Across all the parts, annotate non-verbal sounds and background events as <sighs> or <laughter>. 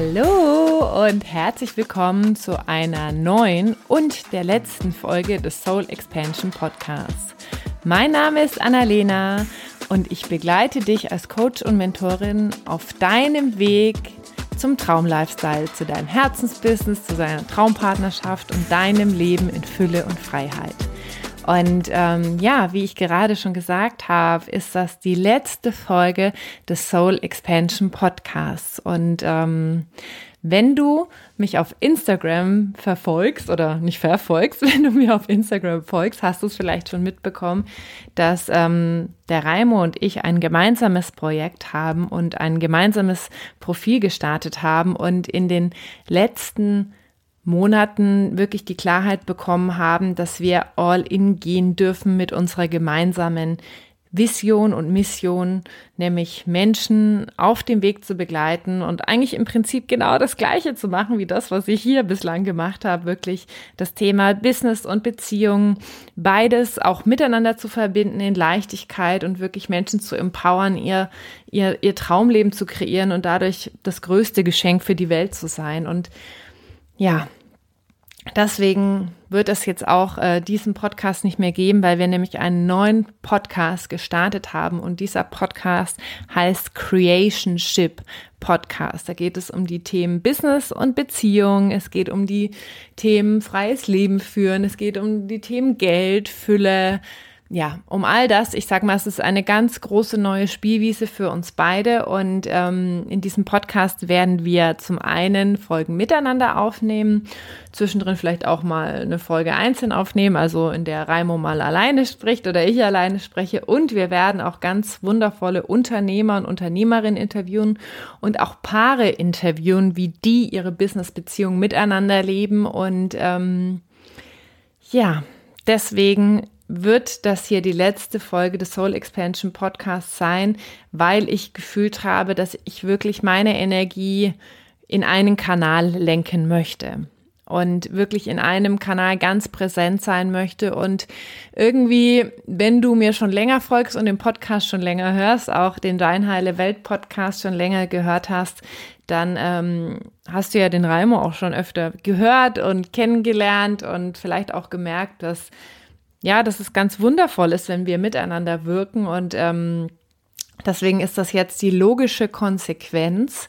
Hallo und herzlich willkommen zu einer neuen und der letzten Folge des Soul Expansion Podcasts. Mein Name ist Annalena und ich begleite dich als Coach und Mentorin auf deinem Weg zum Traumlifestyle, zu deinem Herzensbusiness, zu deiner Traumpartnerschaft und deinem Leben in Fülle und Freiheit. Und ähm, ja, wie ich gerade schon gesagt habe, ist das die letzte Folge des Soul Expansion Podcasts. Und ähm, wenn du mich auf Instagram verfolgst oder nicht verfolgst, <laughs> wenn du mir auf Instagram folgst, hast du es vielleicht schon mitbekommen, dass ähm, der Raimo und ich ein gemeinsames Projekt haben und ein gemeinsames Profil gestartet haben und in den letzten Monaten wirklich die Klarheit bekommen haben, dass wir all in gehen dürfen mit unserer gemeinsamen Vision und Mission, nämlich Menschen auf dem Weg zu begleiten und eigentlich im Prinzip genau das Gleiche zu machen wie das, was ich hier bislang gemacht habe, wirklich das Thema Business und Beziehungen, beides auch miteinander zu verbinden in Leichtigkeit und wirklich Menschen zu empowern, ihr, ihr, ihr Traumleben zu kreieren und dadurch das größte Geschenk für die Welt zu sein. Und ja, Deswegen wird es jetzt auch äh, diesen Podcast nicht mehr geben, weil wir nämlich einen neuen Podcast gestartet haben. Und dieser Podcast heißt Creationship Podcast. Da geht es um die Themen Business und Beziehung, es geht um die Themen freies Leben führen, es geht um die Themen Geld, Fülle, ja, um all das, ich sag mal, es ist eine ganz große neue Spielwiese für uns beide und ähm, in diesem Podcast werden wir zum einen Folgen miteinander aufnehmen, zwischendrin vielleicht auch mal eine Folge einzeln aufnehmen, also in der Raimo mal alleine spricht oder ich alleine spreche und wir werden auch ganz wundervolle Unternehmer und Unternehmerinnen interviewen und auch Paare interviewen, wie die ihre Business-Beziehungen miteinander leben und ähm, ja, deswegen wird das hier die letzte Folge des Soul Expansion Podcasts sein, weil ich gefühlt habe, dass ich wirklich meine Energie in einen Kanal lenken möchte und wirklich in einem Kanal ganz präsent sein möchte. Und irgendwie, wenn du mir schon länger folgst und den Podcast schon länger hörst, auch den Dein Heile Welt Podcast schon länger gehört hast, dann ähm, hast du ja den Raimo auch schon öfter gehört und kennengelernt und vielleicht auch gemerkt, dass ja, dass es ganz wundervoll ist, wenn wir miteinander wirken und ähm, deswegen ist das jetzt die logische Konsequenz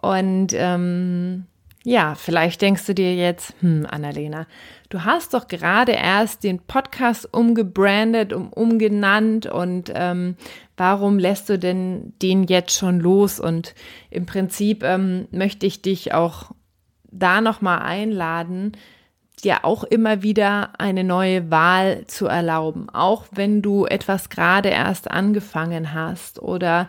und ähm, ja, vielleicht denkst du dir jetzt, hm, Annalena, du hast doch gerade erst den Podcast umgebrandet, um, umgenannt und ähm, warum lässt du denn den jetzt schon los? Und im Prinzip ähm, möchte ich dich auch da nochmal einladen, dir auch immer wieder eine neue Wahl zu erlauben, auch wenn du etwas gerade erst angefangen hast oder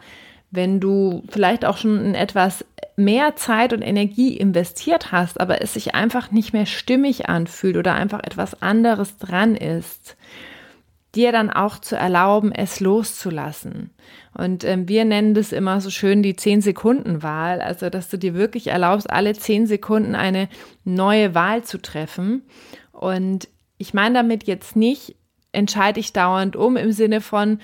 wenn du vielleicht auch schon in etwas mehr Zeit und Energie investiert hast, aber es sich einfach nicht mehr stimmig anfühlt oder einfach etwas anderes dran ist dir dann auch zu erlauben, es loszulassen. Und ähm, wir nennen das immer so schön die 10-Sekunden-Wahl, also dass du dir wirklich erlaubst, alle 10 Sekunden eine neue Wahl zu treffen. Und ich meine damit jetzt nicht, entscheide ich dauernd um im Sinne von,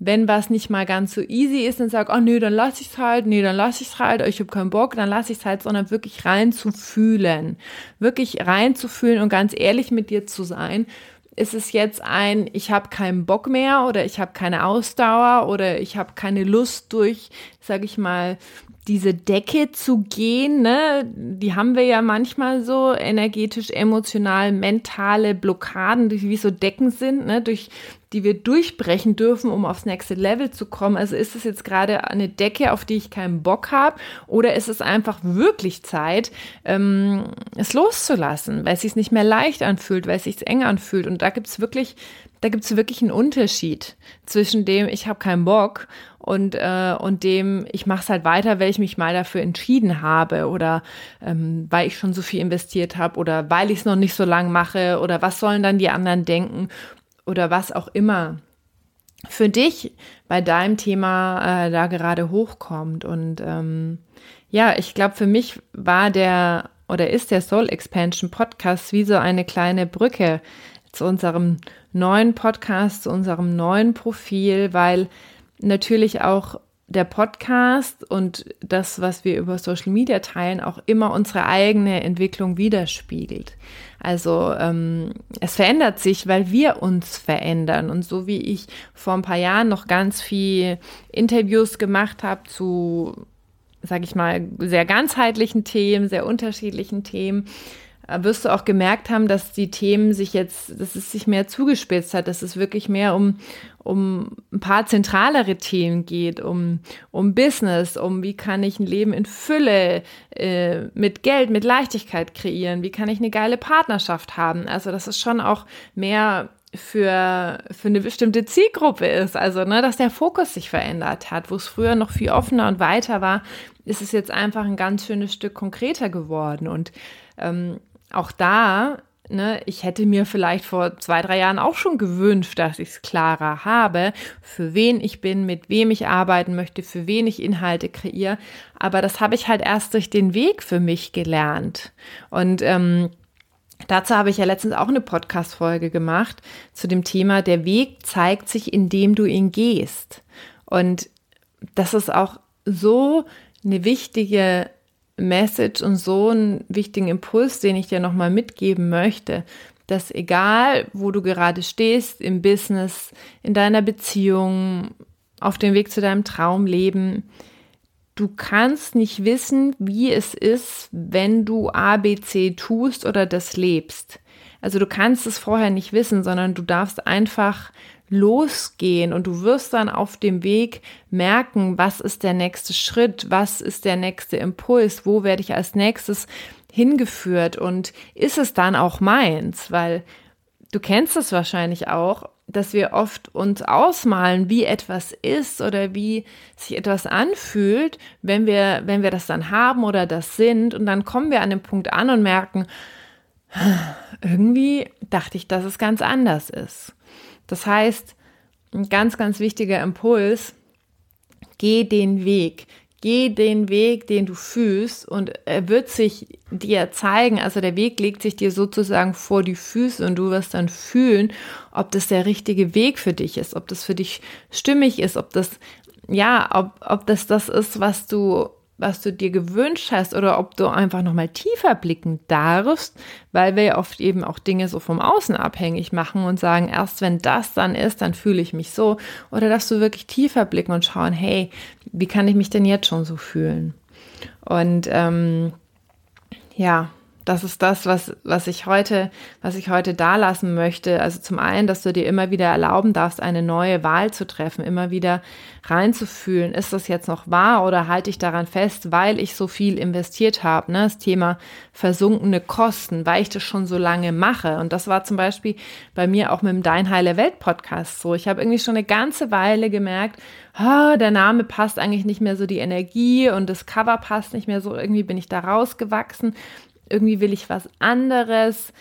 wenn was nicht mal ganz so easy ist, dann sag, oh nee, dann lass ich's halt, nee, dann lass ich's halt, ich habe keinen Bock, dann lass ich's halt, sondern wirklich rein zu fühlen, wirklich rein zu fühlen und ganz ehrlich mit dir zu sein ist es jetzt ein, ich habe keinen Bock mehr oder ich habe keine Ausdauer oder ich habe keine Lust durch, sage ich mal, diese Decke zu gehen, ne? Die haben wir ja manchmal so energetisch, emotional, mentale Blockaden, die wie so Decken sind, ne? Durch die wir durchbrechen dürfen, um aufs nächste Level zu kommen. Also ist es jetzt gerade eine Decke, auf die ich keinen Bock habe, oder ist es einfach wirklich Zeit, ähm, es loszulassen, weil es sich nicht mehr leicht anfühlt, weil es sich eng anfühlt. Und da gibt es wirklich, da gibt es wirklich einen Unterschied zwischen dem, ich habe keinen Bock und, äh, und dem, ich mache es halt weiter, weil ich mich mal dafür entschieden habe oder ähm, weil ich schon so viel investiert habe oder weil ich es noch nicht so lang mache oder was sollen dann die anderen denken oder was auch immer für dich bei deinem Thema äh, da gerade hochkommt. Und ähm, ja, ich glaube, für mich war der oder ist der Soul Expansion Podcast wie so eine kleine Brücke zu unserem neuen Podcast, zu unserem neuen Profil, weil natürlich auch der Podcast und das, was wir über Social Media teilen, auch immer unsere eigene Entwicklung widerspiegelt. Also ähm, es verändert sich, weil wir uns verändern. Und so wie ich vor ein paar Jahren noch ganz viel Interviews gemacht habe zu, sage ich mal, sehr ganzheitlichen Themen, sehr unterschiedlichen Themen, wirst du auch gemerkt haben, dass die Themen sich jetzt, dass es sich mehr zugespitzt hat, dass es wirklich mehr um, um ein paar zentralere Themen geht, um, um Business, um wie kann ich ein Leben in Fülle äh, mit Geld, mit Leichtigkeit kreieren, wie kann ich eine geile Partnerschaft haben. Also das ist schon auch mehr für, für eine bestimmte Zielgruppe ist. Also, ne, dass der Fokus sich verändert hat. Wo es früher noch viel offener und weiter war, ist es jetzt einfach ein ganz schönes Stück konkreter geworden. Und ähm, auch da, ne, ich hätte mir vielleicht vor zwei, drei Jahren auch schon gewünscht, dass ich es klarer habe, für wen ich bin, mit wem ich arbeiten möchte, für wen ich Inhalte kreiere. Aber das habe ich halt erst durch den Weg für mich gelernt. Und ähm, Dazu habe ich ja letztens auch eine Podcast-Folge gemacht zu dem Thema, der Weg zeigt sich, indem du ihn gehst. Und das ist auch so eine wichtige Message und so einen wichtigen Impuls, den ich dir nochmal mitgeben möchte, dass egal, wo du gerade stehst, im Business, in deiner Beziehung, auf dem Weg zu deinem Traumleben, du kannst nicht wissen, wie es ist, wenn du A, B, C tust oder das lebst. Also du kannst es vorher nicht wissen, sondern du darfst einfach losgehen und du wirst dann auf dem Weg merken, was ist der nächste Schritt, was ist der nächste Impuls, wo werde ich als nächstes hingeführt und ist es dann auch meins, weil du kennst es wahrscheinlich auch, dass wir oft uns ausmalen, wie etwas ist oder wie sich etwas anfühlt, wenn wir, wenn wir das dann haben oder das sind und dann kommen wir an den Punkt an und merken, <sighs> irgendwie dachte ich, dass es ganz anders ist. Das heißt, ein ganz, ganz wichtiger Impuls, geh den Weg. Geh den Weg, den du fühlst und er wird sich dir zeigen, also der Weg legt sich dir sozusagen vor die Füße und du wirst dann fühlen, ob das der richtige Weg für dich ist, ob das für dich stimmig ist, ob das, ja, ob, ob das das ist, was du was du dir gewünscht hast oder ob du einfach nochmal tiefer blicken darfst, weil wir ja oft eben auch Dinge so vom Außen abhängig machen und sagen, erst wenn das dann ist, dann fühle ich mich so. Oder dass du wirklich tiefer blicken und schauen, hey, wie kann ich mich denn jetzt schon so fühlen? Und ähm, ja, das ist das, was, was ich heute, was ich heute da lassen möchte. Also zum einen, dass du dir immer wieder erlauben darfst, eine neue Wahl zu treffen, immer wieder reinzufühlen, ist das jetzt noch wahr oder halte ich daran fest, weil ich so viel investiert habe. Ne? Das Thema versunkene Kosten, weil ich das schon so lange mache. Und das war zum Beispiel bei mir auch mit dem Dein Heile Welt Podcast so. Ich habe irgendwie schon eine ganze Weile gemerkt, oh, der Name passt eigentlich nicht mehr so die Energie und das Cover passt nicht mehr so. Irgendwie bin ich da rausgewachsen irgendwie will ich was anderes.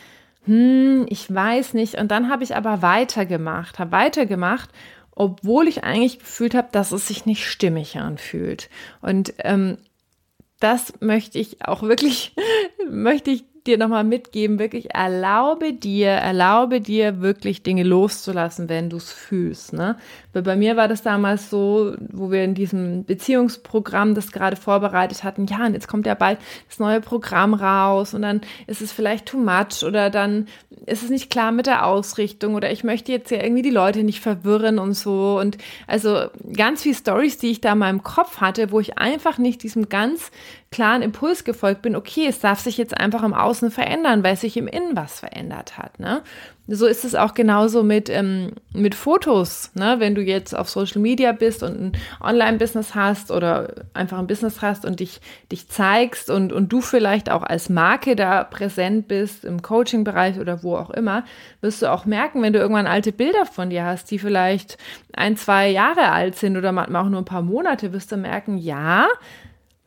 Hm, ich weiß nicht. Und dann habe ich aber weitergemacht, habe weitergemacht, obwohl ich eigentlich gefühlt habe, dass es sich nicht stimmig anfühlt. Und ähm, das möchte ich auch wirklich, <laughs> möchte ich dir nochmal mitgeben, wirklich erlaube dir, erlaube dir wirklich Dinge loszulassen, wenn du es fühlst. Ne? Weil bei mir war das damals so, wo wir in diesem Beziehungsprogramm das gerade vorbereitet hatten, ja, und jetzt kommt ja bald das neue Programm raus und dann ist es vielleicht too much oder dann ist es nicht klar mit der Ausrichtung oder ich möchte jetzt ja irgendwie die Leute nicht verwirren und so. Und also ganz viele Stories, die ich da in meinem Kopf hatte, wo ich einfach nicht diesem ganz klaren Impuls gefolgt bin, okay, es darf sich jetzt einfach im Außen verändern, weil sich im Innen was verändert hat. Ne? So ist es auch genauso mit, ähm, mit Fotos. Ne? Wenn du jetzt auf Social Media bist und ein Online-Business hast oder einfach ein Business hast und dich, dich zeigst und, und du vielleicht auch als Marke da präsent bist, im Coaching-Bereich oder wo auch immer, wirst du auch merken, wenn du irgendwann alte Bilder von dir hast, die vielleicht ein, zwei Jahre alt sind oder manchmal auch nur ein paar Monate, wirst du merken, ja,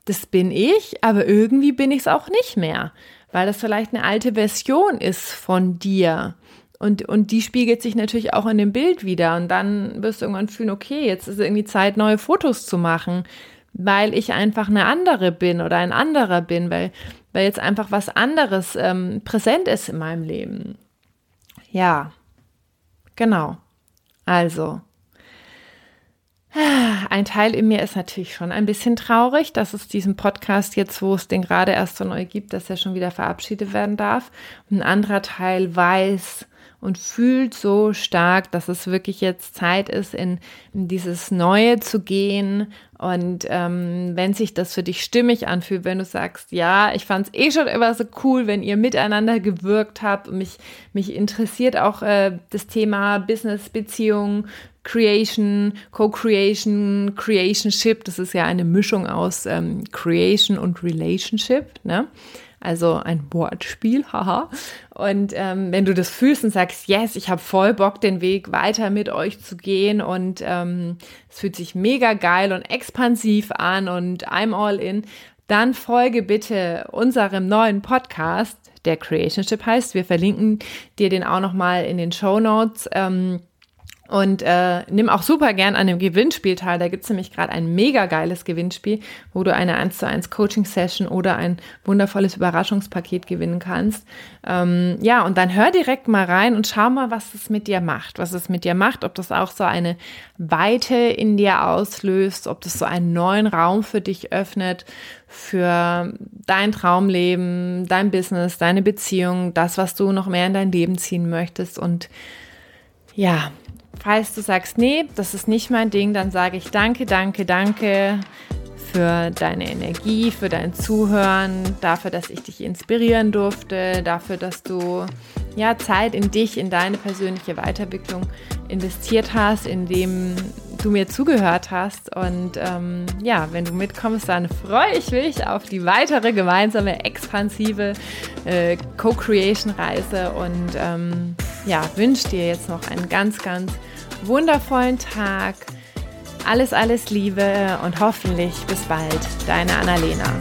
das bin ich, aber irgendwie bin ich es auch nicht mehr, weil das vielleicht eine alte Version ist von dir. Und, und die spiegelt sich natürlich auch in dem Bild wieder. Und dann wirst du irgendwann fühlen, okay, jetzt ist irgendwie Zeit, neue Fotos zu machen, weil ich einfach eine andere bin oder ein anderer bin, weil, weil jetzt einfach was anderes ähm, präsent ist in meinem Leben. Ja, genau. Also, Ein Teil in mir ist natürlich schon ein bisschen traurig, dass es diesen Podcast jetzt, wo es den gerade erst so neu gibt, dass er schon wieder verabschiedet werden darf. ein anderer Teil weiß, und fühlt so stark, dass es wirklich jetzt Zeit ist, in, in dieses Neue zu gehen. Und ähm, wenn sich das für dich stimmig anfühlt, wenn du sagst, ja, ich fand es eh schon immer so cool, wenn ihr miteinander gewirkt habt und mich, mich interessiert auch äh, das Thema Business, Beziehung, Creation, Co-Creation, Creationship, das ist ja eine Mischung aus ähm, Creation und Relationship, ne? Also ein Wortspiel, haha. Und ähm, wenn du das fühlst und sagst, yes, ich habe voll Bock, den Weg weiter mit euch zu gehen und ähm, es fühlt sich mega geil und expansiv an und I'm all in, dann folge bitte unserem neuen Podcast, der Creationship heißt. Wir verlinken dir den auch nochmal in den Show Notes. Ähm, und äh, nimm auch super gern an dem Gewinnspiel teil. Da gibt's nämlich gerade ein mega geiles Gewinnspiel, wo du eine 1 zu 1 Coaching-Session oder ein wundervolles Überraschungspaket gewinnen kannst. Ähm, ja, und dann hör direkt mal rein und schau mal, was es mit dir macht. Was es mit dir macht, ob das auch so eine Weite in dir auslöst, ob das so einen neuen Raum für dich öffnet, für dein Traumleben, dein Business, deine Beziehung, das, was du noch mehr in dein Leben ziehen möchtest. Und ja, Falls du sagst, nee, das ist nicht mein Ding, dann sage ich danke, danke, danke für deine Energie, für dein Zuhören, dafür, dass ich dich inspirieren durfte, dafür, dass du ja Zeit in dich, in deine persönliche Weiterentwicklung investiert hast, indem du mir zugehört hast. Und ähm, ja, wenn du mitkommst, dann freue ich mich auf die weitere gemeinsame expansive äh, Co-Creation-Reise und ähm, ja, wünsche dir jetzt noch einen ganz, ganz wundervollen Tag. Alles, alles Liebe und hoffentlich bis bald. Deine Annalena.